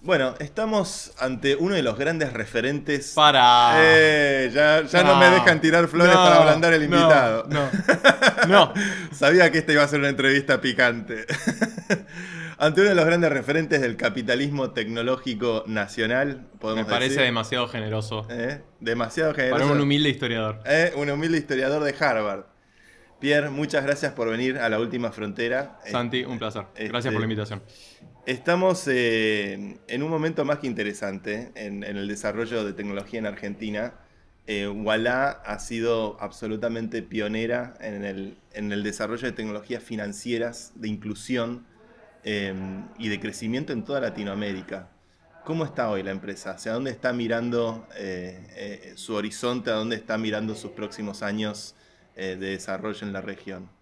Bueno, estamos ante uno de los grandes referentes. Para. Eh, ya ya no. me dejan tirar flores No, para ablandar el invitado. No, no. Sabía que esta iba a ser una entrevista picante. ante uno de los grandes referentes del capitalismo tecnológico nacional, Me parece decir. demasiado generoso. Eh, Demasiado generoso. Para un humilde historiador. Eh, un humilde historiador de Harvard. Pierre, muchas gracias por venir a la última frontera. Santi, un placer. Gracias este- por la invitación. Estamos eh, en un momento más que interesante en, el desarrollo de tecnología en Argentina. Eh, Walla ha sido absolutamente pionera en el, desarrollo de tecnologías financieras, de inclusión eh, y de crecimiento en toda Latinoamérica. ¿Cómo está hoy la empresa? ¿Hacia dónde está mirando eh, eh, su horizonte? ¿A dónde está mirando sus próximos años de desarrollo en la región?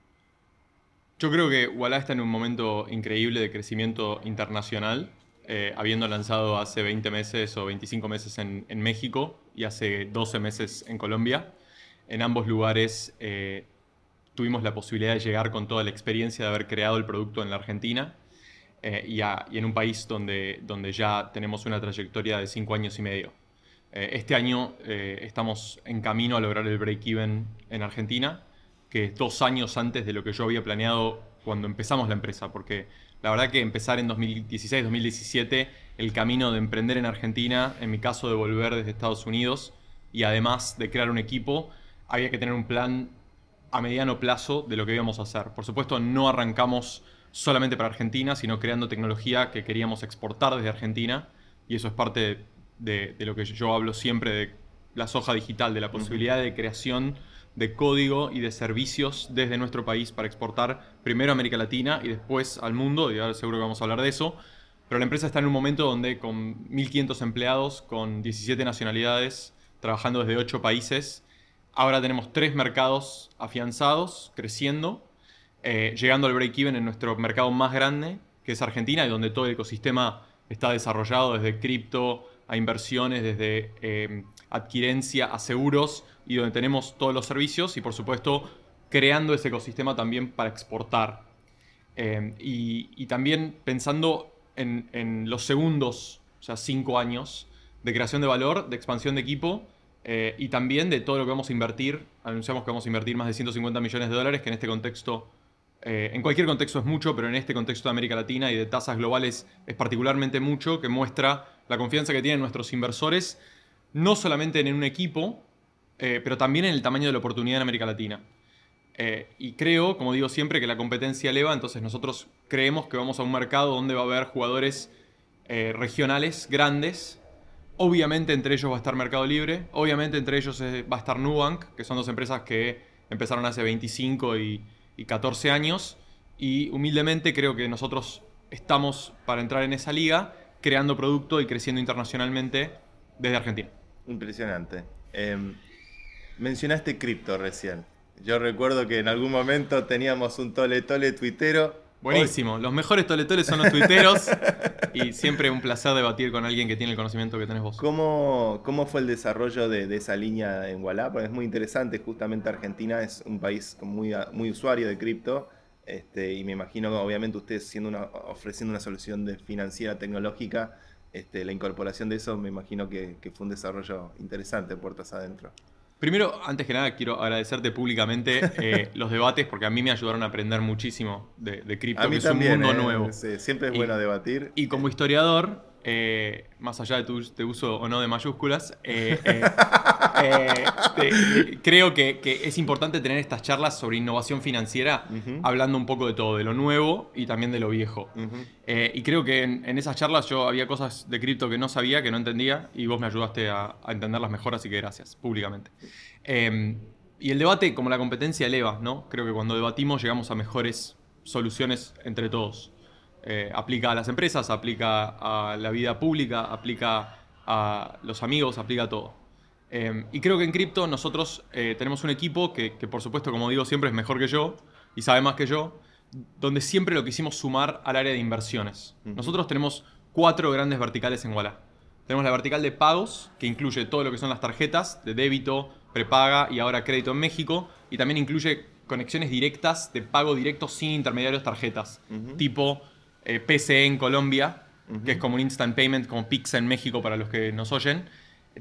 Yo creo que Walla está en un momento increíble de crecimiento internacional, eh, habiendo lanzado hace 20 meses o 25 meses en, en México y hace 12 meses en Colombia. En ambos lugares eh, tuvimos la posibilidad de llegar con toda la experiencia de haber creado el producto en la Argentina eh, y, a- y en un país donde, donde ya tenemos una trayectoria de 5 años y medio. Eh, este año eh, estamos en camino a lograr el break-even en Argentina, que es dos años antes de lo que yo había planeado cuando empezamos la empresa, porque la verdad que empezar en 2016-2017, el camino de emprender en Argentina, en mi caso de volver desde Estados Unidos y además de crear un equipo, había que tener un plan a mediano plazo de lo que íbamos a hacer. Por supuesto, no arrancamos solamente para Argentina, sino creando tecnología que queríamos exportar desde Argentina, y eso es parte de, de lo que yo hablo siempre de la soja digital, de la posibilidad de creación de código y de servicios desde nuestro país para exportar primero a América Latina y después al mundo, y ahora seguro que vamos a hablar de eso. Pero la empresa está en un momento donde con 1.500 empleados, con 17 nacionalidades, trabajando desde 8 países, ahora tenemos tres mercados afianzados, creciendo, eh, llegando al break-even en nuestro mercado más grande, que es Argentina, y donde todo el ecosistema está desarrollado desde cripto a inversiones, desde eh, adquirencia a seguros, y donde tenemos todos los servicios y por supuesto creando ese ecosistema también para exportar. Eh, y, también pensando en, en los segundos, o sea, cinco años de creación de valor, de expansión de equipo eh, y también de todo lo que vamos a invertir. Anunciamos que vamos a invertir más de 150 millones de dólares, que en este contexto, eh, en cualquier contexto es mucho, pero en este contexto de América Latina y de tasas globales es particularmente mucho, que muestra la confianza que tienen nuestros inversores, no solamente en un equipo, eh, pero también en el tamaño de la oportunidad en América Latina. Eh, y creo, como digo siempre, que la competencia eleva, entonces nosotros creemos que vamos a un mercado donde va a haber jugadores regionales grandes. Obviamente entre ellos va a estar Mercado Libre, obviamente entre ellos va a estar Nubank, que son dos empresas que empezaron hace 25 y, y 14 años. Y humildemente creo que nosotros estamos para entrar en esa liga, creando producto y creciendo internacionalmente desde Argentina. Impresionante. Eh, mencionaste cripto recién. Yo recuerdo que en algún momento teníamos un tole tole tuitero. Buenísimo. Los mejores toletoles son los tuiteros. y siempre un placer debatir con alguien que tiene el conocimiento que tenés vos. ¿Cómo, cómo fue el desarrollo de, de esa línea en Walla? Porque es muy interesante, justamente Argentina es un país muy, muy usuario de cripto. Este, y me imagino que obviamente ustedes siendo una, ofreciendo una solución de financiera tecnológica, este, la incorporación de eso me imagino que, que fue un desarrollo interesante puertas adentro. Primero, antes que nada, quiero agradecerte públicamente eh, los debates porque a mí me ayudaron a aprender muchísimo de, de cripto, que es también, un mundo eh, nuevo. sí, siempre es Y- bueno debatir. Y como historiador, eh, más allá de tu de uso o no de mayúsculas, eh, eh, creo que, que es importante tener estas charlas sobre innovación financiera, hablando un poco de todo, de lo nuevo y también de lo viejo. Ujú. Eh, y creo que en, en esas charlas yo había cosas de cripto que no sabía, que no entendía, y vos me ayudaste a, a entenderlas mejor, así que gracias, públicamente. Eh, y el debate, como la competencia eleva, ¿no? Creo que cuando debatimos llegamos a mejores soluciones entre todos. Eh, aplica a las empresas, aplica a la vida pública, aplica a los amigos, aplica a todo. Eh, y creo que en cripto nosotros eh, tenemos un equipo que, que, por supuesto, como digo, siempre es mejor que yo y sabe más que yo, donde siempre lo quisimos sumar al área de inversiones. Nosotros tenemos cuatro grandes verticales en Walla. Tenemos la vertical de pagos, que incluye todo lo que son las tarjetas de débito, prepaga y ahora crédito en México, y también incluye conexiones directas de pago directo sin intermediarios tarjetas, tipo eh, PCE en Colombia, que es como un instant payment, como Pix en México para los que nos oyen.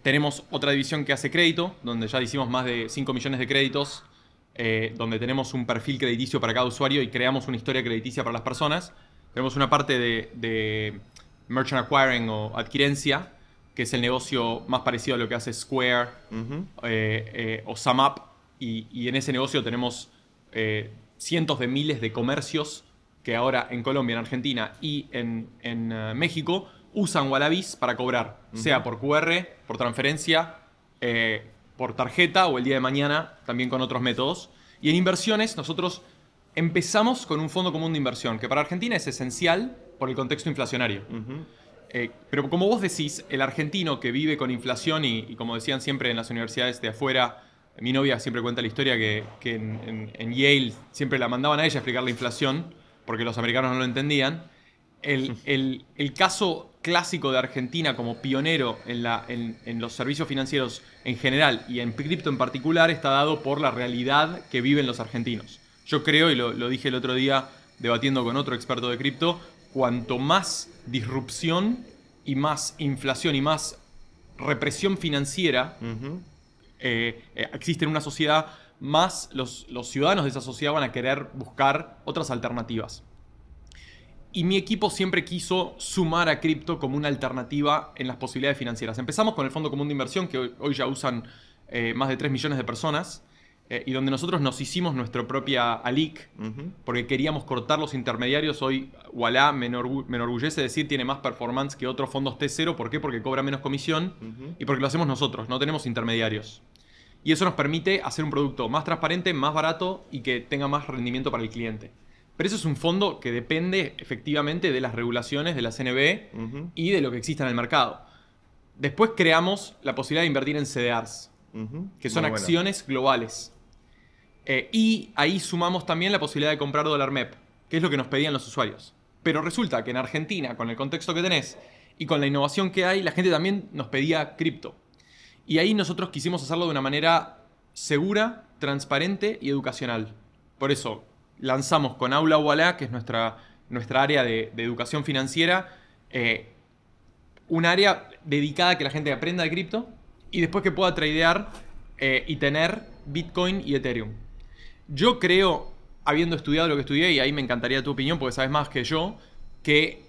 Tenemos otra división que hace crédito, donde ya hicimos más de 5 millones de créditos, eh, donde tenemos un perfil crediticio para cada usuario y creamos una historia crediticia para las personas. Tenemos una parte de, merchant acquiring o adquirencia, que es el negocio más parecido a lo que hace Square eh, eh, o SumUp. Y, y, en ese negocio tenemos cientos de miles de comercios que ahora en Colombia, en Argentina y en, eh, México usan Wallabies para cobrar, sea por QR, por transferencia, eh, por tarjeta o el día de mañana también con otros métodos. Y en inversiones nosotros empezamos con un fondo común de inversión, que para Argentina es esencial por el contexto inflacionario. Eh, pero como vos decís, el argentino que vive con inflación y, como decían siempre en las universidades de afuera, mi novia siempre cuenta la historia que, en, Yale siempre la mandaban a ella a explicar la inflación porque los americanos no lo entendían. El, caso clásico de Argentina como pionero en, la, en, los servicios financieros en general y en cripto en particular está dado por la realidad que viven los argentinos. Yo creo, y lo, dije el otro día debatiendo con otro experto de cripto, cuanto más disrupción y más inflación y más represión financiera eh, eh, existe en una sociedad, más los, ciudadanos de esa sociedad van a querer buscar otras alternativas. Y mi equipo siempre quiso sumar a cripto como una alternativa en las posibilidades financieras. Empezamos con el Fondo Común de Inversión, que hoy, ya usan eh, más de 3 millones de personas, eh, y donde nosotros nos hicimos nuestra propia ALIC, porque queríamos cortar los intermediarios. Hoy Walla me, enorgullece decir tiene más performance que otros fondos T0. ¿Por qué? Porque cobra menos comisión y porque lo hacemos nosotros, no tenemos intermediarios. Y eso nos permite hacer un producto más transparente, más barato y que tenga más rendimiento para el cliente. Pero eso es un fondo que depende efectivamente de las regulaciones de la CNB y de lo que exista en el mercado. Después creamos la posibilidad de invertir en CDRs, que son acciones globales. Eh, y ahí sumamos también la posibilidad de comprar dólar MEP, que es lo que nos pedían los usuarios. Pero resulta que en Argentina, con el contexto que tenés y con la innovación que hay, la gente también nos pedía cripto. Y ahí nosotros quisimos hacerlo de una manera segura, transparente y educacional. Por eso lanzamos con Aula Walla, que es nuestra, nuestra área de, educación financiera, eh, un área dedicada a que la gente aprenda de cripto y después que pueda tradear eh, y tener Bitcoin y Ethereum. Yo creo, habiendo estudiado lo que estudié, y ahí me encantaría tu opinión porque sabes más que yo, que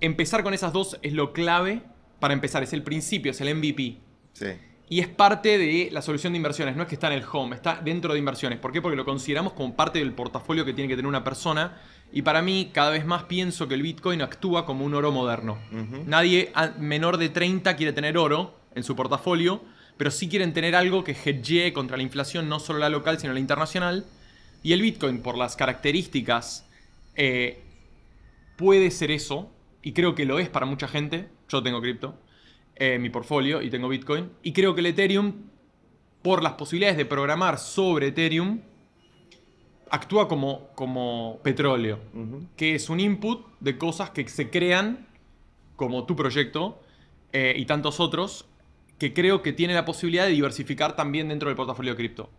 empezar con esas dos es lo clave para empezar, es el principio, es el MVP. Y es parte de la solución de inversiones, no es que está en el home, está dentro de inversiones. ¿Por qué? Porque lo consideramos como parte del portafolio que tiene que tener una persona. Y para mí, cada vez más pienso que el Bitcoin actúa como un oro moderno. Nadie menor de 30 quiere tener oro en su portafolio, pero sí quieren tener algo que hedgee contra la inflación, no solo la local, sino la internacional. Y el Bitcoin, por las características, eh, puede ser eso, y creo que lo es para mucha gente. Yo tengo cripto. Eh, mi portfolio y tengo Bitcoin. Y creo que el Ethereum, por las posibilidades de programar sobre Ethereum, actúa como, como petróleo, que es un input de cosas que se crean, como tu proyecto eh, y tantos otros, que creo que tiene la posibilidad de diversificar también dentro del portafolio de cripto.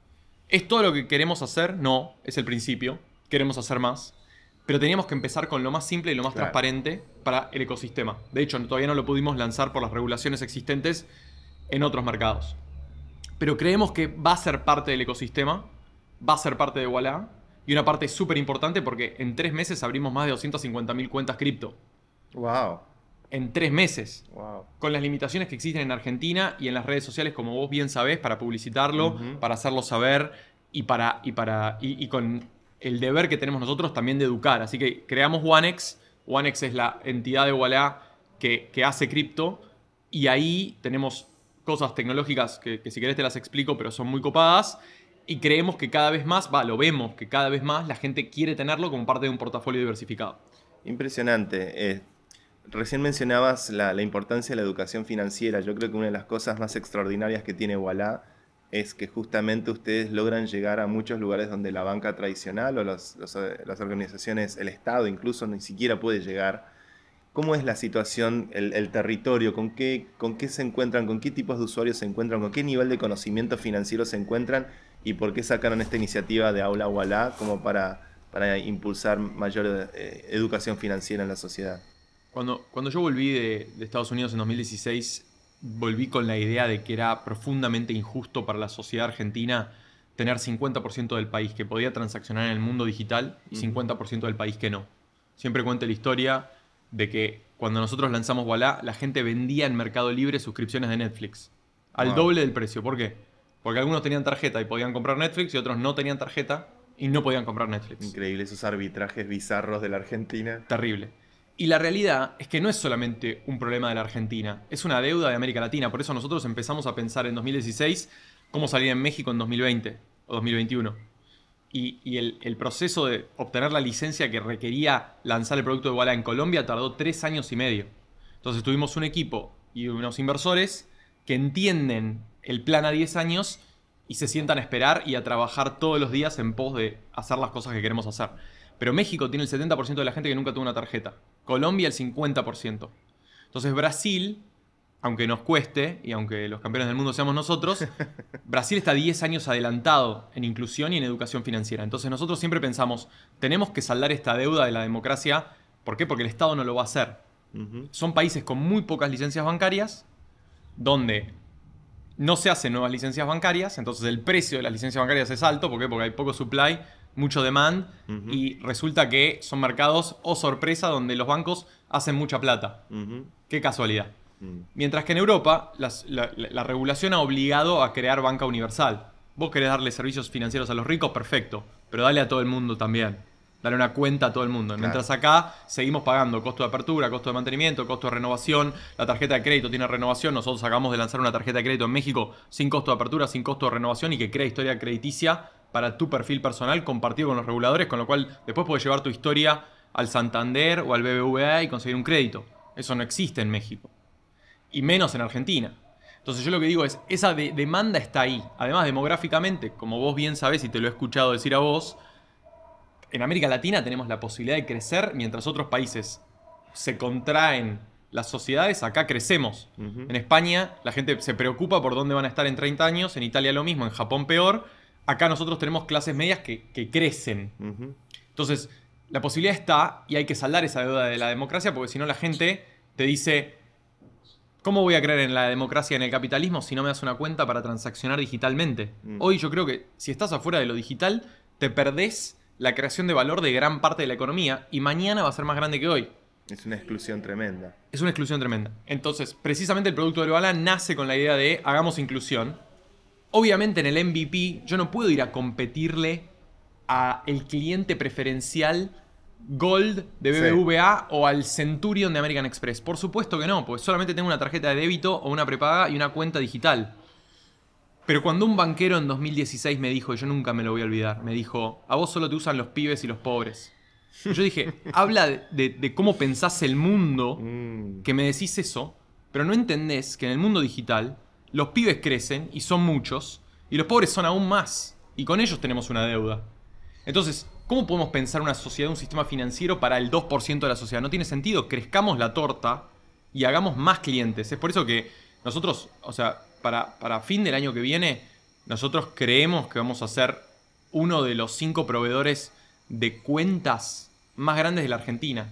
¿Es todo lo que queremos hacer? No, es el principio. Queremos hacer más. Pero teníamos que empezar con lo más simple y lo más transparente para el ecosistema. De hecho, todavía no lo pudimos lanzar por las regulaciones existentes en otros mercados. Pero creemos que va a ser parte del ecosistema, va a ser parte de Walla. Y una parte súper importante porque en tres meses abrimos más de 250.000 cuentas cripto. ¡Wow! En tres meses. Wow. Con las limitaciones que existen en Argentina y en las redes sociales, como vos bien sabés, para publicitarlo, para hacerlo saber y, para, y, para, y con el deber que tenemos nosotros también de educar. Así que creamos OneX. OneX es la entidad de Walla que, hace cripto. Y ahí tenemos cosas tecnológicas que, si querés te las explico, pero son muy copadas. Y creemos que cada vez más, lo vemos, que cada vez más la gente quiere tenerlo como parte de un portafolio diversificado. Impresionante. Eh, recién mencionabas la, la, importancia de la educación financiera. Yo creo que una de las cosas más extraordinarias que tiene Walla es que justamente ustedes logran llegar a muchos lugares donde la banca tradicional o las organizaciones, el Estado incluso ni siquiera puede llegar. ¿Cómo es la situación, el, territorio? ¿Con qué, ¿Con qué se encuentran? ¿Con qué tipos de usuarios se encuentran? ¿Con qué nivel de conocimiento financiero se encuentran? ¿Y por qué sacaron esta iniciativa de Aula Wallah como para, para impulsar mayor eh, educación financiera en la sociedad? Cuando, cuando yo volví de, de Estados Unidos en 2016, volví con la idea de que era profundamente injusto para la sociedad argentina tener 50% del país que podía transaccionar en el mundo digital y 50% del país que no. Siempre cuento la historia de que cuando nosotros lanzamos Walla, la gente vendía en Mercado Libre suscripciones de Netflix. Al Wow. doble del precio. ¿Por qué? Porque algunos tenían tarjeta y podían comprar Netflix y otros no tenían tarjeta y no podían comprar Netflix. Increíble esos arbitrajes bizarros de la Argentina. Terrible. Y la realidad es que no es solamente un problema de la Argentina, es una deuda de América Latina. Por eso nosotros empezamos a pensar en 2016 cómo salir en México en 2020 o 2021. Y, el, el proceso de obtener la licencia que requería lanzar el producto de Walla en Colombia tardó tres años y medio. Entonces tuvimos un equipo y unos inversores que entienden el plan a 10 años y se sientan a esperar y a trabajar todos los días en pos de hacer las cosas que queremos hacer. Pero México tiene el 70% de la gente que nunca tuvo una tarjeta. Colombia el 50%. Entonces Brasil, aunque nos cueste y aunque los campeones del mundo seamos nosotros, Brasil está 10 años adelantado en inclusión y en educación financiera. Entonces nosotros siempre pensamos, tenemos que saldar esta deuda de la democracia. ¿Por qué? Porque el Estado no lo va a hacer. Son países con muy pocas licencias bancarias, donde no se hacen nuevas licencias bancarias, entonces el precio de las licencias bancarias es alto, ¿por qué? Porque hay poco supply, mucho demand, y resulta que son mercados, o sorpresa, donde los bancos hacen mucha plata. Qué casualidad. Mm. Mientras que en Europa las- la, la- la regulación ha obligado a crear banca universal. Vos querés darle servicios financieros a los ricos, perfecto, pero dale a todo el mundo también. Dale una cuenta a todo el mundo. Claro. Mientras acá seguimos pagando costo de apertura, costo de mantenimiento, costo de renovación. La tarjeta de crédito tiene renovación. Nosotros acabamos de lanzar una tarjeta de crédito en México sin costo de apertura, sin costo de renovación y que crea historia crediticia para tu perfil personal compartido con los reguladores, con lo cual después puedes llevar tu historia al Santander o al BBVA y conseguir un crédito. Eso no existe en México y menos en Argentina. Entonces yo lo que digo es, esa de- demanda está ahí. Además, demográficamente, como vos bien sabés y te lo he escuchado decir a vos, en América Latina tenemos la posibilidad de crecer mientras otros países se contraen las sociedades, acá crecemos. En España la gente se preocupa por dónde van a estar en 30 años, en Italia lo mismo, en Japón peor. Acá nosotros tenemos clases medias que, que crecen. Entonces, la posibilidad está y hay que saldar esa deuda de la democracia porque si no la gente te dice, ¿cómo voy a creer en la democracia y en el capitalismo si no me das una cuenta para transaccionar digitalmente? Mm. Hoy yo creo que si estás afuera de lo digital, te perdés la creación de valor de gran parte de la economía y mañana va a ser más grande que hoy. Es una exclusión tremenda. Es una exclusión tremenda. Entonces, precisamente el producto de Bala nace con la idea de hagamos inclusión. Obviamente en el MVP yo no puedo ir a competirle a el cliente preferencial Gold de Sí. BBVA o al Centurion de American Express. Por supuesto que no, porque solamente tengo una tarjeta de débito o una prepaga y una cuenta digital. Pero cuando un banquero en 2016 me dijo, y yo nunca me lo voy a olvidar, me dijo, a vos solo te usan los pibes y los pobres. Yo dije, habla de, de- de cómo pensás el mundo Mm. que me decís eso, pero no entendés que en el mundo digital los pibes crecen y son muchos, y los pobres son aún más, y con ellos tenemos una deuda. Entonces, ¿cómo podemos pensar una sociedad, un sistema financiero para el 2% de la sociedad? No tiene sentido, crezcamos la torta y hagamos más clientes. Es por eso que nosotros, o sea, para, para fin del año que viene, nosotros creemos que vamos a ser uno de los cinco proveedores de cuentas más grandes de la Argentina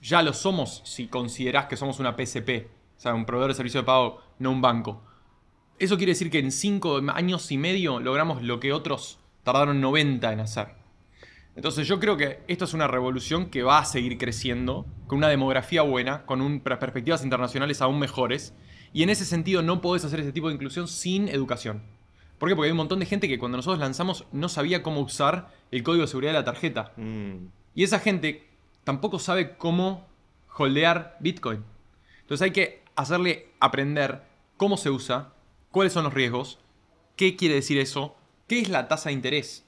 ya lo somos si considerás que somos una PSP, o sea, un proveedor de servicio de pago, no un banco. Eso quiere decir que en cinco años y medio logramos lo que otros tardaron 90 en hacer. Entonces yo creo que esto es una revolución que va a seguir creciendo, con una demografía buena, con un- perspectivas internacionales aún mejores, y en ese sentido no podés hacer ese tipo de inclusión sin educación. ¿Por qué? Porque hay un montón de gente que cuando nosotros lanzamos no sabía cómo usar el código de seguridad de la tarjeta. Mm. Y esa gente tampoco sabe cómo holdear Bitcoin. Entonces hay que hacerle aprender cómo se usa, cuáles son los riesgos, qué quiere decir eso, qué es la tasa de interés,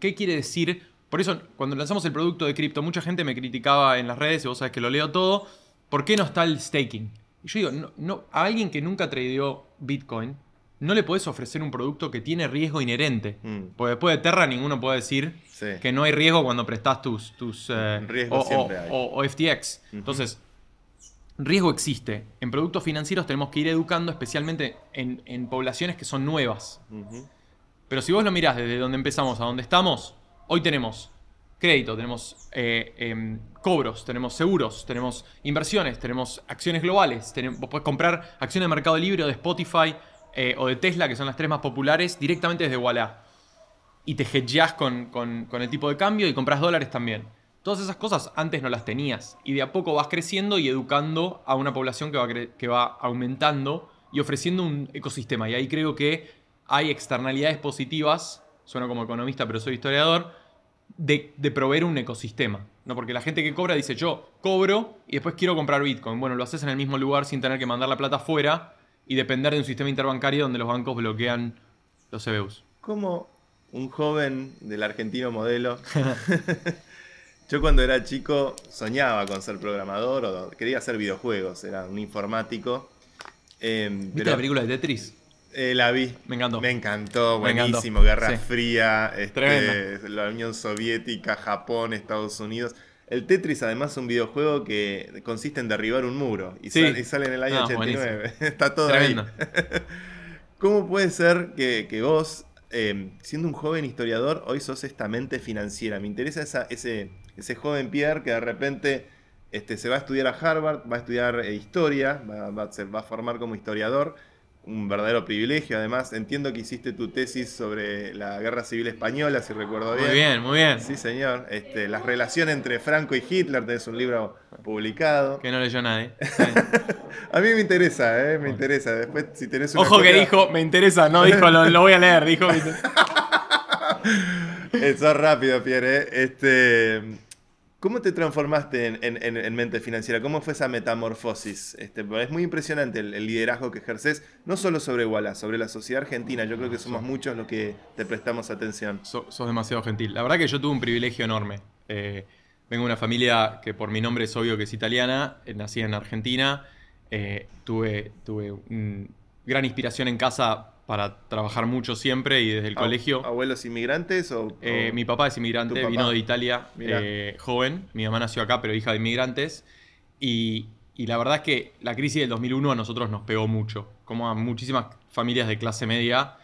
qué quiere decir. Por eso, cuando lanzamos el producto de cripto, mucha gente me criticaba en las redes, y vos sabés que lo leo todo, ¿por qué no está el staking? Y yo digo, no, no, a alguien que nunca tradeó Bitcoin, no le podés ofrecer un producto que tiene riesgo inherente. Mm. Porque después de Terra ninguno puede decir Sí. que no hay riesgo cuando prestas tus, tus eh, Riesgo o, siempre o- hay. o- o FTX. Entonces, riesgo existe. En productos financieros tenemos que ir educando, especialmente en, en poblaciones que son nuevas. Pero si vos lo mirás desde donde empezamos a donde estamos, hoy tenemos crédito, tenemos eh, em, cobros, tenemos seguros, tenemos inversiones, tenemos acciones globales. Tenemos, vos podés comprar acciones de Mercado Libre o de Spotify eh, o de Tesla, que son las tres más populares, directamente desde Walla. Y te hedgeás con, con, con el tipo de cambio y compras dólares también. Todas esas cosas antes no las tenías. Y de a poco vas creciendo y educando a una población que va, que va aumentando y ofreciendo un ecosistema. Y ahí creo que hay externalidades positivas, sueno como economista pero soy historiador, de, de, proveer un ecosistema. ¿no? Porque la gente que cobra dice yo cobro y después quiero comprar Bitcoin. Bueno, lo haces en el mismo lugar sin tener que mandar la plata afuera y depender de un sistema interbancario donde los bancos bloquean los CBUs. Como un joven del argentino modelo Yo cuando era chico soñaba con ser programador o quería hacer videojuegos, era un informático. Eh, ¿Viste la película de Tetris? Eh, la vi. Me encantó. Me encantó, buenísimo. Guerra Fría, este, la Unión Soviética, Japón, Estados Unidos. El Tetris además es un videojuego que consiste en derribar un muro y, sale, en el año 89. Está todo ahí. ¿Cómo puede ser que, que vos, eh, siendo un joven historiador, hoy sos esta mente financiera? Me interesa esa, ese, ese joven Pierre que de repente este, se va a estudiar a Harvard, va a estudiar eh, historia, va, se va a formar como historiador, un verdadero privilegio. Además, entiendo que hiciste tu tesis sobre la Guerra Civil Española, si recuerdo bien. Muy bien, muy bien. Sí, señor. Este, las relaciones entre Franco y Hitler, tenés un libro publicado. Que no leyó nadie. a mí me interesa, ¿eh? Me interesa. Después, si tenés Ojo que dijo, me interesa, no dijo, lo, voy a leer, dijo. Eso es rápido, Pierre. ¿eh? Este, ¿Cómo te transformaste en, mente financiera? ¿Cómo fue esa metamorfosis? Este, es muy impresionante el, liderazgo que ejerces, no solo sobre Walla, sobre la sociedad argentina. Yo creo que somos muchos los que te prestamos atención. sos demasiado gentil. La verdad que yo tuve un privilegio enorme. Eh, vengo de una familia que por mi nombre es obvio que es italiana, eh, nací en Argentina. Eh, tuve, tuve gran inspiración en casa para trabajar mucho siempre y desde el colegio. ¿Abuelos inmigrantes o, eh, mi papá es inmigrante, vino de Italia eh, joven, mi mamá nació acá pero hija de inmigrantes. Y, la verdad es que la crisis del 2001 a nosotros nos pegó mucho, como a muchísimas familias de clase media.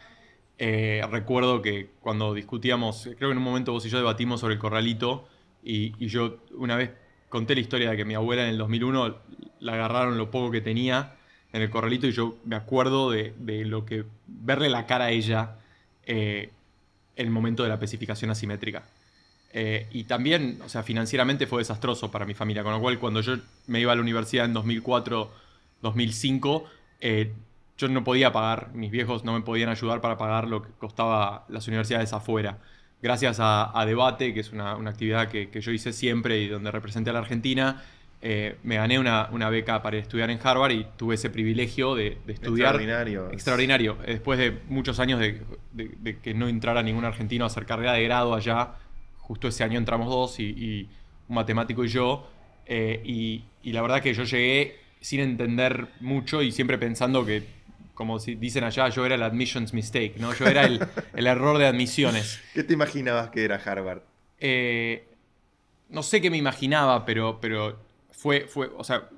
Eh, recuerdo que cuando discutíamos, creo que en un momento vos y yo debatimos sobre el corralito y, y yo una vez conté la historia de que mi abuela en el 2001 la agarraron lo poco que tenía en el corralito y yo me acuerdo de, lo que verle la cara a ella eh, el momento de la especificación asimétrica. Eh, y también, o sea, financieramente fue desastroso para mi familia, con lo cual cuando yo me iba a la universidad en 2004, 2005, eh, yo no podía pagar, mis viejos no me podían ayudar para pagar lo que costaba las universidades afuera. Gracias a, Debate, que es una, actividad que, que, yo hice siempre y donde representé a la Argentina, eh, me gané una, beca para estudiar en Harvard y tuve ese privilegio de, estudiar. Extraordinario. Extraordinario. Después de muchos años de, que no entrara ningún argentino a hacer carrera de grado allá, justo ese año entramos dos, y, un matemático y yo. Eh, y, la verdad que yo llegué sin entender mucho y siempre pensando que, como dicen allá, yo era el admissions mistake, ¿no? Yo era el, error de admisiones. ¿Qué te imaginabas que era Harvard? Eh, no sé qué me imaginaba, pero, pero fue, fue, o sea,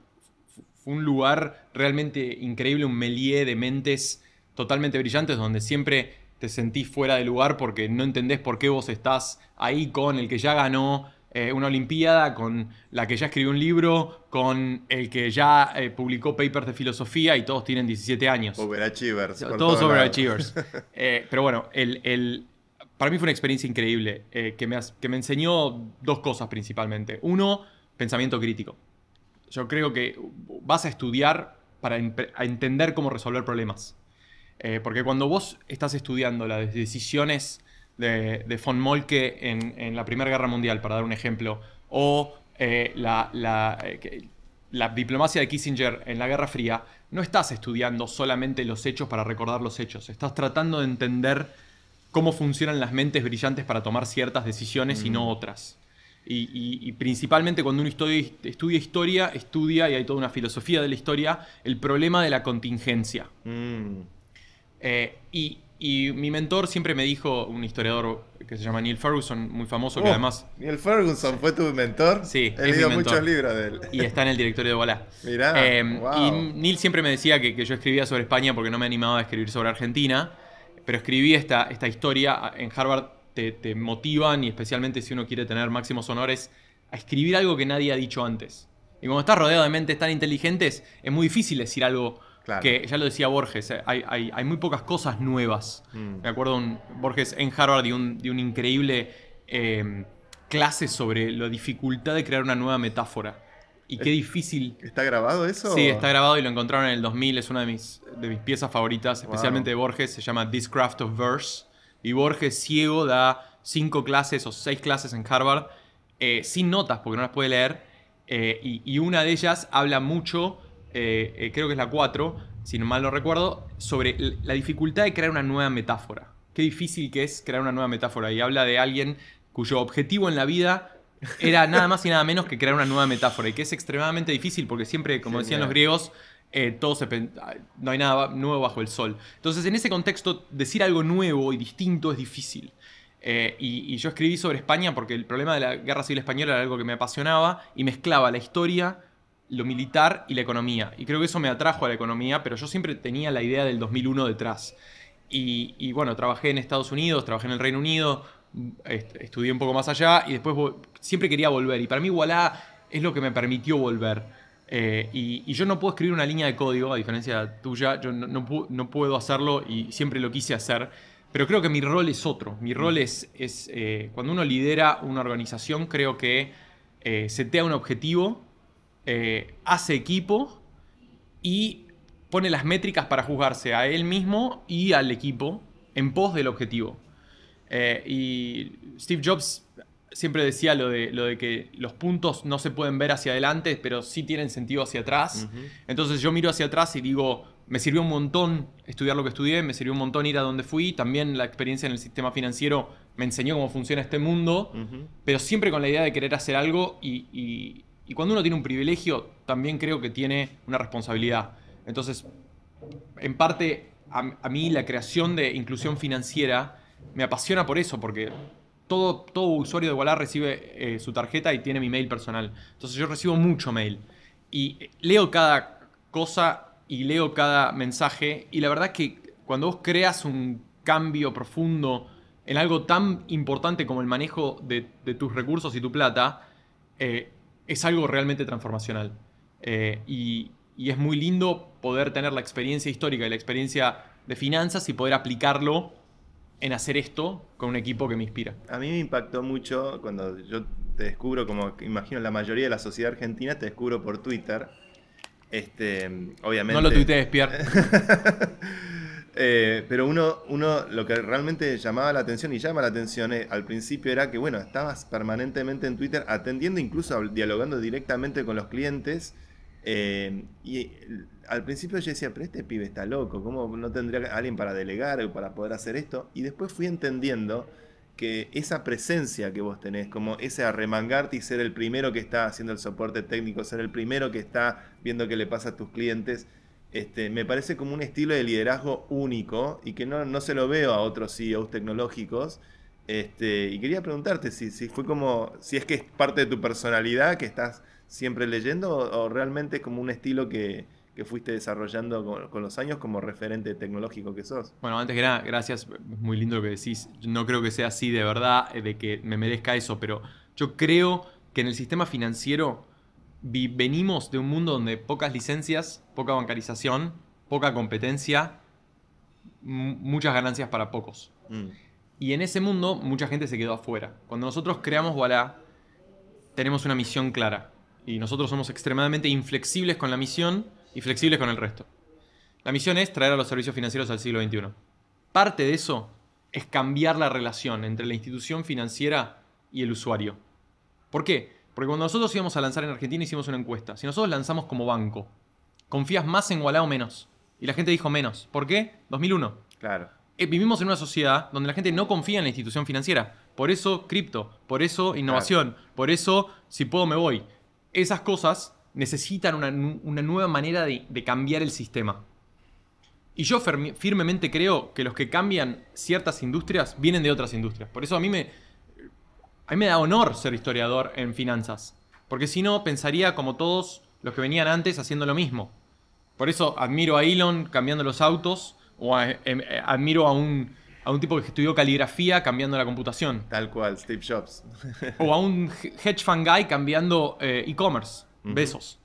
fue un lugar realmente increíble, un melié de mentes totalmente brillantes donde siempre te sentís fuera de lugar porque no entendés por qué vos estás ahí con el que ya ganó eh, una Olimpiada, con la que ya escribió un libro, con el que ya eh, publicó papers de filosofía y todos tienen 17 años. Overachievers. Todos overachievers. eh, pero bueno, el, para mí fue una experiencia increíble que, me, que me enseñó dos cosas principalmente. Uno, pensamiento crítico. Yo creo que vas a estudiar para entender cómo resolver problemas. Eh, porque cuando vos estás estudiando las decisiones de, von Moltke en, la Primera Guerra Mundial, para dar un ejemplo, o eh, la, eh, la, diplomacia de Kissinger en la Guerra Fría, no estás estudiando solamente los hechos para recordar los hechos, estás tratando de entender cómo funcionan las mentes brillantes para tomar ciertas decisiones y no mm. otras. Y, principalmente cuando uno estudia, historia, estudia, y hay toda una filosofía de la historia, el problema de la contingencia. Mm. Eh, y, mi mentor siempre me dijo, un historiador que se llama Neil Ferguson, muy famoso, que oh, además... Neil Ferguson fue tu mentor. Sí, he leído muchos libros de él. Y está en el directorio de Bola. Mirá, eh, Y Neil siempre me decía que, yo escribía sobre España porque no me animaba a escribir sobre Argentina, pero escribí esta, esta historia en Harvard te, te motivan, y especialmente si uno quiere tener máximos honores, a escribir algo que nadie ha dicho antes. Y cuando estás rodeado de mentes tan inteligentes, es muy difícil decir algo Claro. que, ya lo decía Borges, eh, hay, hay- hay muy pocas cosas nuevas. Mm. Me acuerdo un, Borges en Harvard de un, de un increíble eh, clase sobre la dificultad de crear una nueva metáfora. Y qué difícil ¿Está grabado eso? Sí, está grabado y lo encontraron en el 2000. Es una de mis, de mis piezas favoritas, Wow. especialmente de Borges. Se llama This Craft of Verse. Y Borges, ciego, da cinco clases o seis clases en Harvard eh, sin notas porque no las puede leer. Eh, y, y una de ellas habla mucho, eh, creo que es la 4, si no mal no recuerdo, sobre la dificultad de crear una nueva metáfora. Qué difícil que es crear una nueva metáfora. Y habla de alguien cuyo objetivo en la vida era nada más y nada menos que crear una nueva metáfora. Y que es extremadamente difícil porque siempre, como decían los griegos, eh, todo se no hay nada nuevo bajo el sol. Entonces, en ese contexto, decir algo nuevo y distinto es difícil. Eh, y, yo escribí sobre España porque el problema de la guerra civil española era algo que me apasionaba y mezclaba la historia, lo militar y la economía. Y creo que eso me atrajo a la economía, pero yo siempre tenía la idea del 2001 detrás. Y, y bueno, trabajé en Estados Unidos, trabajé en el Reino Unido, est- estudié un poco más allá y después siempre quería volver. Y para mí Wallah es lo que me permitió volver. Eh, y, y yo no puedo escribir una línea de código, a diferencia tuya, yo no, no pu- no puedo hacerlo y siempre lo quise hacer. Pero creo que mi rol es otro. Mi rol es, es eh, cuando uno lidera una organización, creo que eh, setea un objetivo, eh, hace equipo y pone las métricas para juzgarse a él mismo y al equipo en pos del objetivo. Eh, y Steve Jobs siempre decía lo de, lo de que los puntos no se pueden ver hacia adelante, pero sí tienen sentido hacia atrás. Entonces yo miro hacia atrás y digo, me sirvió un montón estudiar lo que estudié, me sirvió un montón ir a donde fui, también la experiencia en el sistema financiero me enseñó cómo funciona este mundo, pero siempre con la idea de querer hacer algo y, y- y cuando uno tiene un privilegio, también creo que tiene una responsabilidad. Entonces, en parte, a, a mí la creación de inclusión financiera me apasiona por eso, porque todo, todo usuario de Wallah recibe eh, su tarjeta y tiene mi mail personal. Entonces yo recibo mucho mail y eh, leo cada cosa y leo cada mensaje y la verdad es que cuando vos creas un cambio profundo en algo tan importante como el manejo de, tus recursos y tu plata, eh, es algo realmente transformacional. Y es muy lindo poder tener la experiencia histórica y la experiencia de finanzas y poder aplicarlo en hacer esto con un equipo que me inspira. A mí me impactó mucho cuando yo te descubro, como imagino la mayoría de la sociedad argentina, te descubro por Twitter. Este, obviamente. No lo tuitees, Pierre. Eh, pero uno, uno, lo que realmente llamaba la atención y llama la atención eh, al principio era que, bueno, estabas permanentemente en Twitter atendiendo, incluso dialogando directamente con los clientes. eh, y al principio yo decía, pero este pibe está loco, ¿cómo no tendría alguien para delegar o para poder hacer esto? Y después fui entendiendo que esa presencia que vos tenés, como ese arremangarte y ser el primero que está haciendo el soporte técnico, ser el primero que está viendo qué le pasa a tus clientes, este, me parece como un estilo de liderazgo único y que no, no se lo veo a otros CEOs tecnológicos. Este, y quería preguntarte si, si fue como, si es que es parte de tu personalidad que estás siempre leyendo o, o realmente es como un estilo que, que fuiste desarrollando con, con los años como referente tecnológico que sos. Bueno, antes que nada, gracias. Muy lindo lo que decís. No creo que sea así de verdad, eh, de que me merezca eso, pero yo creo que en el sistema financiero vi- venimos de un mundo donde pocas licencias, poca bancarización, poca competencia, muchas ganancias para pocos. Mm, Y en ese mundo mucha gente se quedó afuera. Cuando nosotros creamos Wallah, tenemos una misión clara. Y nosotros somos extremadamente inflexibles con la misión y flexibles con el resto. La misión es traer a los servicios financieros al siglo XXI. Parte de eso es cambiar la relación entre la institución financiera y el usuario. ¿Por qué? Porque cuando nosotros íbamos a lanzar en Argentina hicimos una encuesta. Si nosotros lanzamos como banco, ¿confías más en Wallah o menos? Y la gente dijo menos. ¿Por qué? 2001. claro. Eh, vivimos en una sociedad donde la gente no confía en la institución financiera. Por eso cripto, por eso innovación, por eso si puedo me voy. Esas cosas necesitan una, una nueva manera de, de cambiar el sistema. Y yo firmemente creo que los que cambian ciertas industrias vienen de otras industrias. Por eso a mí me, a mí me da honor ser historiador en finanzas. Porque si no, pensaría como todos los que venían antes haciendo lo mismo. Por eso admiro a Elon cambiando los autos, o a- em- admiro a un a un tipo que estudió caligrafía cambiando la computación. Tal cual, Steve Jobs. o a un hedge fund guy cambiando eh, e-commerce. Besos.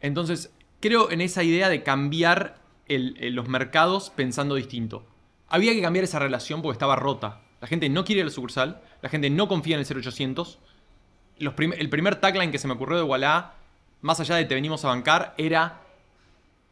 Entonces, creo en esa idea de cambiar los mercados pensando distinto. Había que cambiar esa relación porque estaba rota. La gente no quiere ir a la sucursal, la gente no confía en el 0800. el primer tagline que se me ocurrió de Walla, más allá de te venimos a bancar, era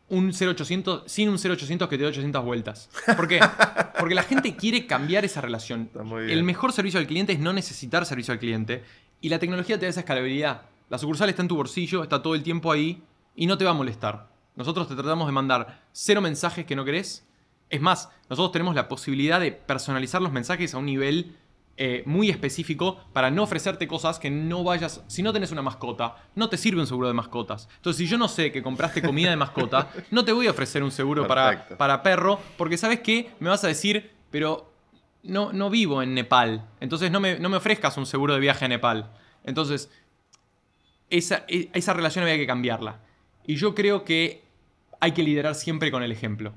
un 0800 sin un 0800 que te dé 800 vueltas. ¿Por qué? Porque la gente quiere cambiar esa relación. El mejor servicio al cliente es no necesitar servicio al cliente y la tecnología te da esa escalabilidad. La sucursal está en tu bolsillo, está todo el tiempo ahí y no te va a molestar. Nosotros te tratamos de mandar cero mensajes que no querés. Es más, nosotros tenemos la posibilidad de personalizar los mensajes a un nivel eh, muy específico para no ofrecerte cosas que no vayas. Si no tenés una mascota, no te sirve un seguro de mascotas. Entonces, si yo no sé que compraste comida de mascota, no te voy a ofrecer un seguro para, para, perro, porque sabes qué, me vas a decir, pero no, no vivo en Nepal. Entonces, no me, no me ofrezcas un seguro de viaje a Nepal. Entonces, esa, e, esa relación había que cambiarla. Y yo creo que hay que liderar siempre con el ejemplo.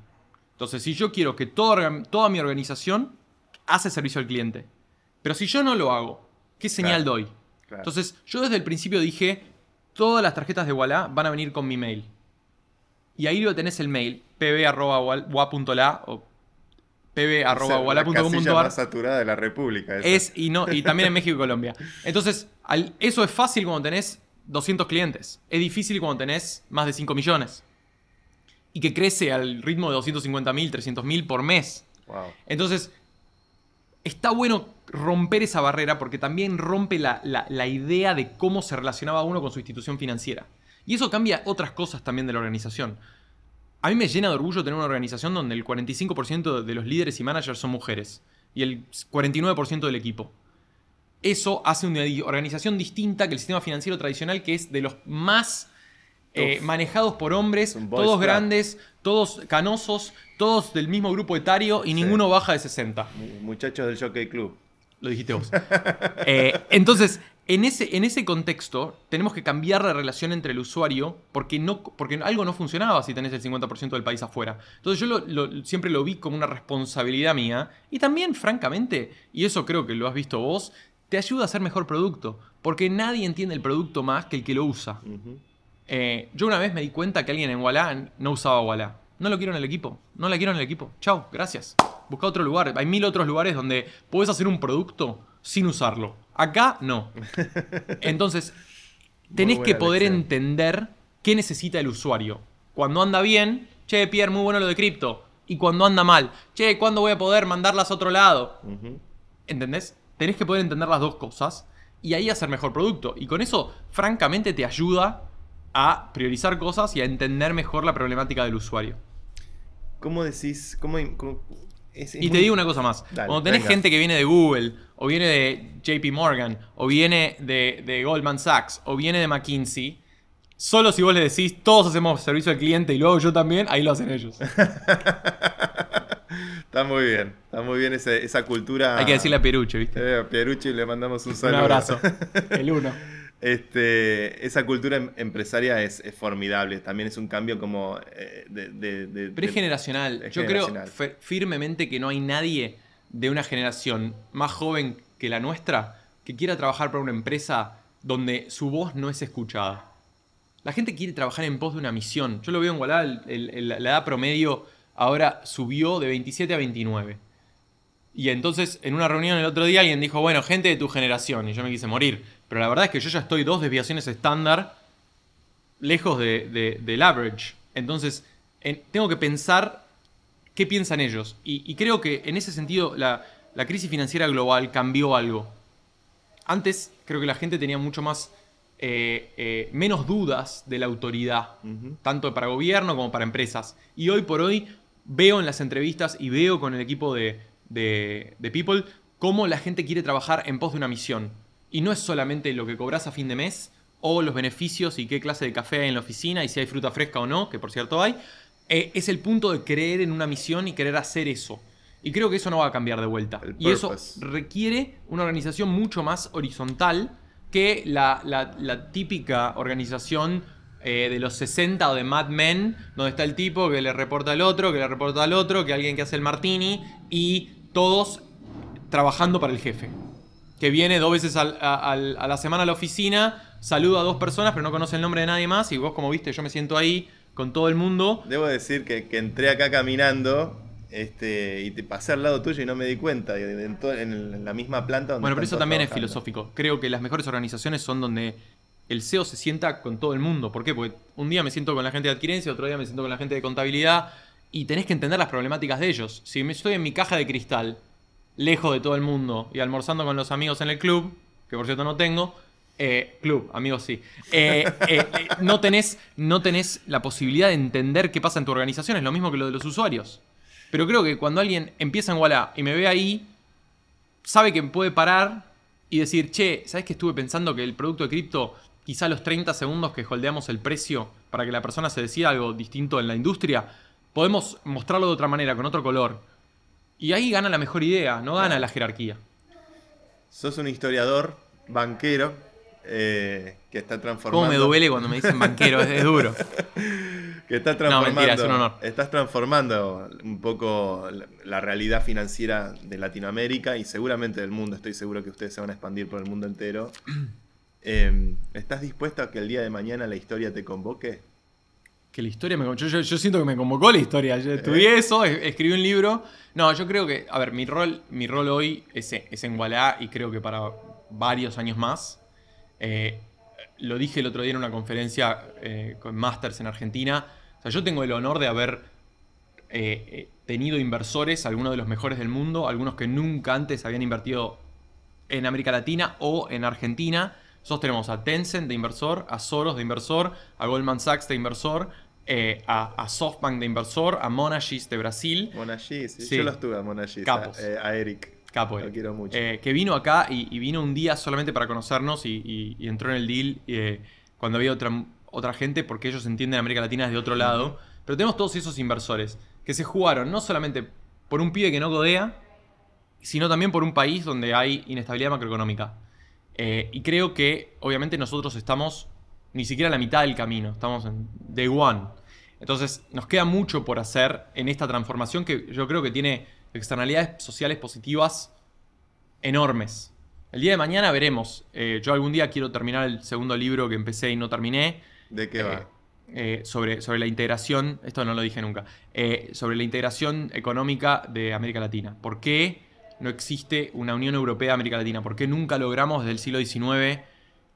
Entonces, si yo quiero que toda, toda mi organización hace servicio al cliente, pero si yo no lo hago, ¿qué señal doy? Entonces, yo desde el principio dije, todas las tarjetas de Walla van a venir con mi mail. Y ahí lo tenés el mail, pb.wa.la o pb.walla.com.ar. La más saturada de la República. Es, y, no, y también en México y Colombia. Entonces, eso es fácil cuando tenés 200 clientes. Es difícil cuando tenés más de 5 millones. Y que crece al ritmo de 250.000, 300.000 por mes. Entonces, está bueno romper esa barrera porque también rompe la, idea de cómo se relacionaba uno con su institución financiera. Y eso cambia otras cosas también de la organización. A mí me llena de orgullo tener una organización donde el 45% de los líderes y managers son mujeres y el 49% del equipo. Eso hace una organización distinta que el sistema financiero tradicional, que es de los más eh, manejados por hombres, todos grandes, todos canosos, todos del mismo grupo etario y ninguno baja de 60. Muchachos del Jockey Club. Lo dijiste vos. Eh, entonces, en ese, en ese contexto, tenemos que cambiar la relación entre el usuario porque, no, porque algo no funcionaba si tenés el 50% del país afuera. Entonces, yo siempre lo vi como una responsabilidad mía. Y también, francamente, y eso creo que lo has visto vos, te ayuda a ser mejor producto. Porque nadie entiende el producto más que el que lo usa. Eh, yo una vez me di cuenta que alguien en Walla no usaba Walla. No lo quiero en el equipo. No la quiero en el equipo. Chao, gracias. Busca otro lugar. Hay mil otros lugares donde puedes hacer un producto sin usarlo. Acá no. Entonces, tenés que poder entender qué necesita el usuario. Cuando anda bien, che, Pierre, muy bueno lo de cripto. Y cuando anda mal, che, ¿cuándo voy a poder mandarlas a otro lado? ¿Entendés? Tenés que poder entender las dos cosas y ahí hacer mejor producto. Y con eso, francamente, te ayuda a priorizar cosas y a entender mejor la problemática del usuario. ¿Cómo decís? Cómo, y te digo una cosa más. Cuando tenés gente que viene de Google, o viene de JP Morgan, o viene de, Goldman Sachs, o viene de McKinsey, solo si vos le decís, todos hacemos servicio al cliente y luego yo también, ahí lo hacen ellos. está muy bien, está muy bien esa, cultura. Hay que decirle a Pierucci, ¿viste? Eh, a Pierucci le mandamos un saludo. Un abrazo. El uno. Este, esa cultura em, empresaria es, formidable. También es un cambio como eh, de, Pero es generacional. Yo creo firmemente que no hay nadie de una generación más joven que la nuestra que quiera trabajar para una empresa donde su voz no es escuchada. La gente quiere trabajar en pos de una misión. Yo lo veo en Guadalajara, la edad promedio ahora subió de 27 a 29. Y entonces en una reunión el otro día alguien dijo, bueno, gente de tu generación, y yo me quise morir pero la verdad es que yo ya estoy dos desviaciones estándar lejos de, del average. Entonces, tengo que pensar qué piensan ellos. Y, creo que en ese sentido la, crisis financiera global cambió algo. Antes creo que la gente tenía mucho más... Eh, eh, menos dudas de la autoridad, tanto para gobierno como para empresas. Y hoy por hoy veo en las entrevistas y veo con el equipo de, de, de People cómo la gente quiere trabajar en pos de una misión. Y no es solamente lo que cobras a fin de mes o los beneficios y qué clase de café hay en la oficina y si hay fruta fresca o no, que por cierto hay. Eh, es el punto de creer en una misión y querer hacer eso. Y creo que eso no va a cambiar de vuelta. Y eso requiere una organización mucho más horizontal que la, típica organización eh, de los 60 o de Mad Men, donde está el tipo que le reporta al otro, que le reporta al otro, que alguien que hace el martini y todos trabajando para el jefe. Que viene dos veces al- a, la semana a la oficina, saluda a dos personas, pero no conoce el nombre de nadie más. Y vos, como viste, yo me siento ahí con todo el mundo. Debo decir que, que entré acá caminando este, y te pasé al lado tuyo y no me di cuenta. y En, en la misma planta donde Bueno, pero eso también es filosófico. Creo que las mejores organizaciones son donde el CEO se sienta con todo el mundo. ¿Por qué? Porque un día me siento con la gente de adquirencia, otro día me siento con la gente de contabilidad y tenés que entender las problemáticas de ellos. Si me estoy en mi caja de cristal, lejos de todo el mundo y almorzando con los amigos en el club, que por cierto no tengo, eh, club, amigos sí, eh, eh, no, tenés, no tenés la posibilidad de entender qué pasa en tu organización, es lo mismo que lo de los usuarios. Pero creo que cuando alguien empieza en Walla y me ve ahí, sabe que puede parar y decir, che, ¿sabes que estuve pensando que el producto de cripto, quizá los 30 segundos que holdeamos el precio para que la persona se decida algo distinto en la industria, podemos mostrarlo de otra manera, con otro color? Y ahí gana la mejor idea, no gana la jerarquía. Sos un historiador, banquero, eh, que está transformando. ¿Cómo me duele cuando me dicen banquero? Es, es duro. Que está No, transformando. mentira, es un honor. Estás transformando un poco la, la realidad financiera de Latinoamérica y seguramente del mundo. Estoy seguro que ustedes se van a expandir por el mundo entero. Eh, ¿Estás dispuesto a que el día de mañana la historia te convoque? Que la historia me yo, yo- yo siento que me convocó la historia. Yo estudié eso, es- escribí un libro. No, yo creo que, a ver, mi rol, mi rol hoy es, es en Wallah y creo que para varios años más. Eh, lo dije el otro día en una conferencia eh, con Masters en Argentina. O sea, yo tengo el honor de haber eh, eh, tenido inversores, algunos de los mejores del mundo, algunos que nunca antes habían invertido en América Latina o en Argentina. Nosotros tenemos a Tencent de inversor, a Soros de inversor, a Goldman Sachs de inversor, eh, a, a SoftBank de inversor, a Monashis de Brasil. Monagis, sí, yo los tuve a Monagis, Capos. a, eh, a Eric. Capo, Lo quiero mucho. Eh, que vino acá y, y vino un día solamente para conocernos y, y- y entró en el deal eh, cuando había otra, otra gente, porque ellos entienden América Latina desde otro lado. Pero tenemos todos esos inversores que se jugaron no solamente por un pibe que no codea, sino también por un país donde hay inestabilidad macroeconómica. Eh, y creo que, obviamente, nosotros estamos ni siquiera a la mitad del camino, estamos en day one. Entonces, nos queda mucho por hacer en esta transformación que yo creo que tiene externalidades sociales positivas enormes. El día de mañana veremos. Eh, yo algún día quiero terminar el segundo libro que empecé y no terminé. ¿De qué Eh, va? eh, sobre, sobre la integración, esto no lo dije nunca, sobre la integración económica de América Latina. ¿Por qué no existe una Unión Europea de América Latina? ¿Por qué nunca logramos desde el siglo XIX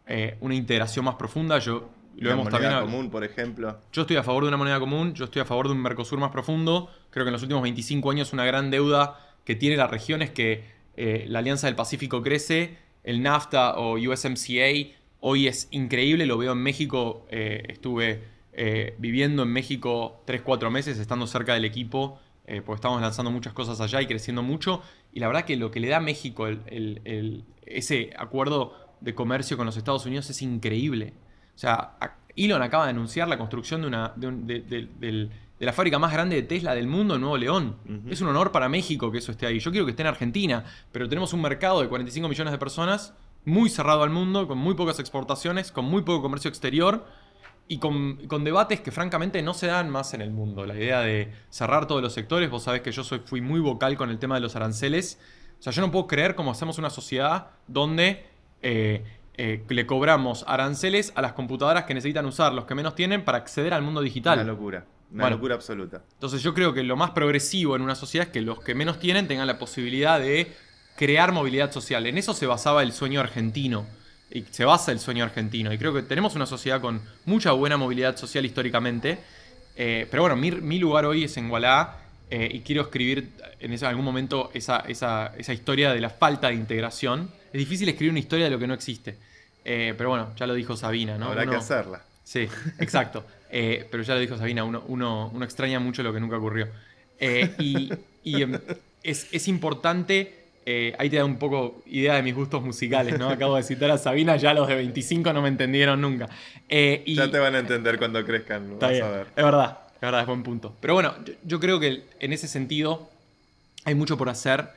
eh, una integración más profunda? Yo lo Una moneda también común, por ejemplo. yo estoy a favor de una moneda común, yo estoy a favor de un Mercosur más profundo. Creo que en los últimos 25 años una gran deuda que tiene la región es que eh, la Alianza del Pacífico crece, el NAFTA o USMCA hoy es increíble, lo veo en México, eh, estuve eh, viviendo en México 3-4 meses, estando cerca del equipo, eh, porque estamos lanzando muchas cosas allá y creciendo mucho. Y la verdad que lo que le da a México el- el- el- ese acuerdo de comercio con los Estados Unidos es increíble. O sea, Elon acaba de anunciar la construcción de, una, de, un- de- de- del- de la fábrica más grande de Tesla del mundo en Nuevo León. Ujú. Es un honor para México que eso esté ahí. Yo quiero que esté en Argentina, pero tenemos un mercado de 45 millones de personas, muy cerrado al mundo, con muy pocas exportaciones, con muy poco comercio exterior y con, con debates que francamente no se dan más en el mundo. La idea de cerrar todos los sectores, vos sabés que yo soy, fui muy vocal con el tema de los aranceles. O sea, yo no puedo creer cómo hacemos una sociedad donde eh, eh, le cobramos aranceles a las computadoras que necesitan usar, los que menos tienen, para acceder al mundo digital. Una locura. Una Bueno. locura absoluta. Entonces yo creo que lo más progresivo en una sociedad es que los que menos tienen tengan la posibilidad de crear movilidad social. En eso se basaba el sueño argentino. Y se basa el sueño argentino. Y creo que tenemos una sociedad con mucha buena movilidad social históricamente. Eh, pero bueno, mi, mi lugar hoy es en Gualá. eh, y quiero escribir en ese- algún momento esa, esa- esa historia de la falta de integración. Es difícil escribir una historia de lo que no existe. Eh, pero bueno, ya lo dijo Sabina, ¿no? Habrá que Uno- hacerla. Sí, exacto. Pero ya lo dijo Sabina, uno, uno- uno extraña mucho lo que nunca ocurrió. Y y, em, es, es importante, eh, ahí te da un poco idea de mis gustos musicales, ¿no? Acabo de citar a Sabina, ya los de 25 no me entendieron nunca. Eh, y, Ya te van a entender cuando crezcan, Está vas bien, a ver. Es verdad, es verdad, es buen punto. Pero bueno, yo, yo creo que en ese sentido hay mucho por hacer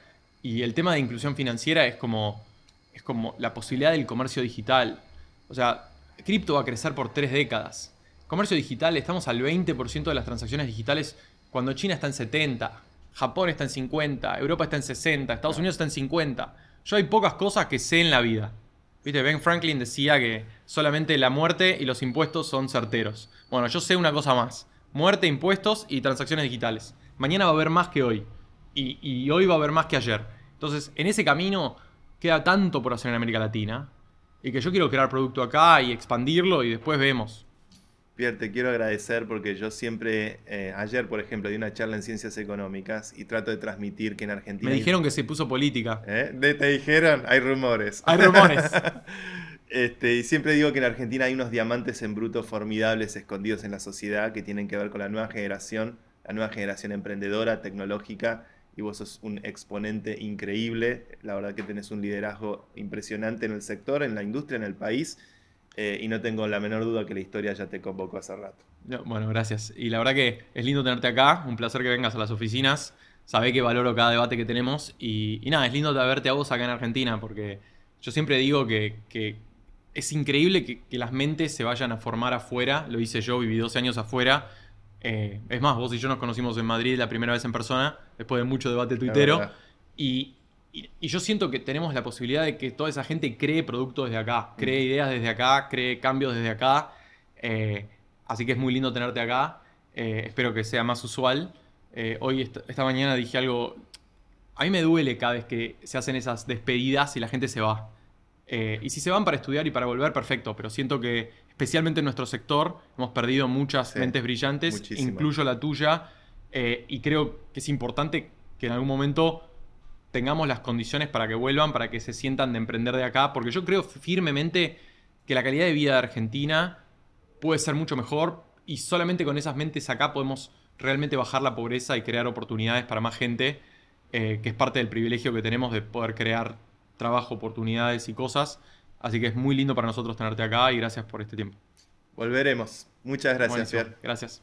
y el tema de inclusión financiera es como, es como la posibilidad del comercio digital. O sea, cripto va a crecer por tres décadas. Comercio digital, estamos al 20% de las transacciones digitales cuando China está en 70%. Japón está en 50, Europa está en 60, Estados Unidos está en 50. Yo hay pocas cosas que sé en la vida. Viste, Ben Franklin decía que solamente la muerte y los impuestos son certeros. Bueno, yo sé una cosa más. Muerte, impuestos y transacciones digitales. Mañana va a haber más que hoy. Y, y hoy va a haber más que ayer. Entonces, en ese camino queda tanto por hacer en América Latina. Y que yo quiero crear producto acá y expandirlo y después vemos. Pierre, te quiero agradecer porque yo siempre, eh, ayer por ejemplo, di una charla en ciencias económicas y trato de transmitir que en Argentina... Me dijeron que se puso política. ¿Eh? ¿Te dijeron? Hay rumores. Hay rumores. este, y siempre digo que en Argentina hay unos diamantes en bruto formidables escondidos en la sociedad que tienen que ver con la nueva generación, la nueva generación emprendedora, tecnológica, y vos sos un exponente increíble. La verdad que tenés un liderazgo impresionante en el sector, en la industria, en el país eh, y no tengo la menor duda que la historia ya te convocó hace rato. bueno, gracias. Y la verdad que es lindo tenerte acá, un placer que vengas a las oficinas. Sabé que valoro cada debate que tenemos y, nada, es lindo verte a vos acá en Argentina porque yo siempre digo que, es increíble que, las mentes se vayan a formar afuera. Lo hice yo, viví 12 años afuera. Eh, es más, vos y yo nos conocimos en Madrid la primera vez en persona, después de mucho debate tuitero. Y, y, yo siento que tenemos la posibilidad de que toda esa gente cree productos desde acá, cree ideas desde acá, cree cambios desde acá. Eh, así que es muy lindo tenerte acá. Eh, espero que sea más usual. Eh, hoy, esta, mañana, dije algo. A mí me duele cada vez que se hacen esas despedidas y la gente se va. y si se van para estudiar y para volver, perfecto. Pero siento que, especialmente en nuestro sector, hemos perdido muchas mentes brillantes, incluyo la tuya. y creo que es importante que en algún momento tengamos las condiciones para que vuelvan, para que se sientan de emprender de acá, porque yo creo firmemente que la calidad de vida de Argentina puede ser mucho mejor y solamente con esas mentes acá podemos realmente bajar la pobreza y crear oportunidades para más gente, eh, que es parte del privilegio que tenemos de poder crear trabajo, oportunidades y cosas. Así que es muy lindo para nosotros tenerte acá y gracias por este tiempo. Volveremos. Muchas gracias, Gracias.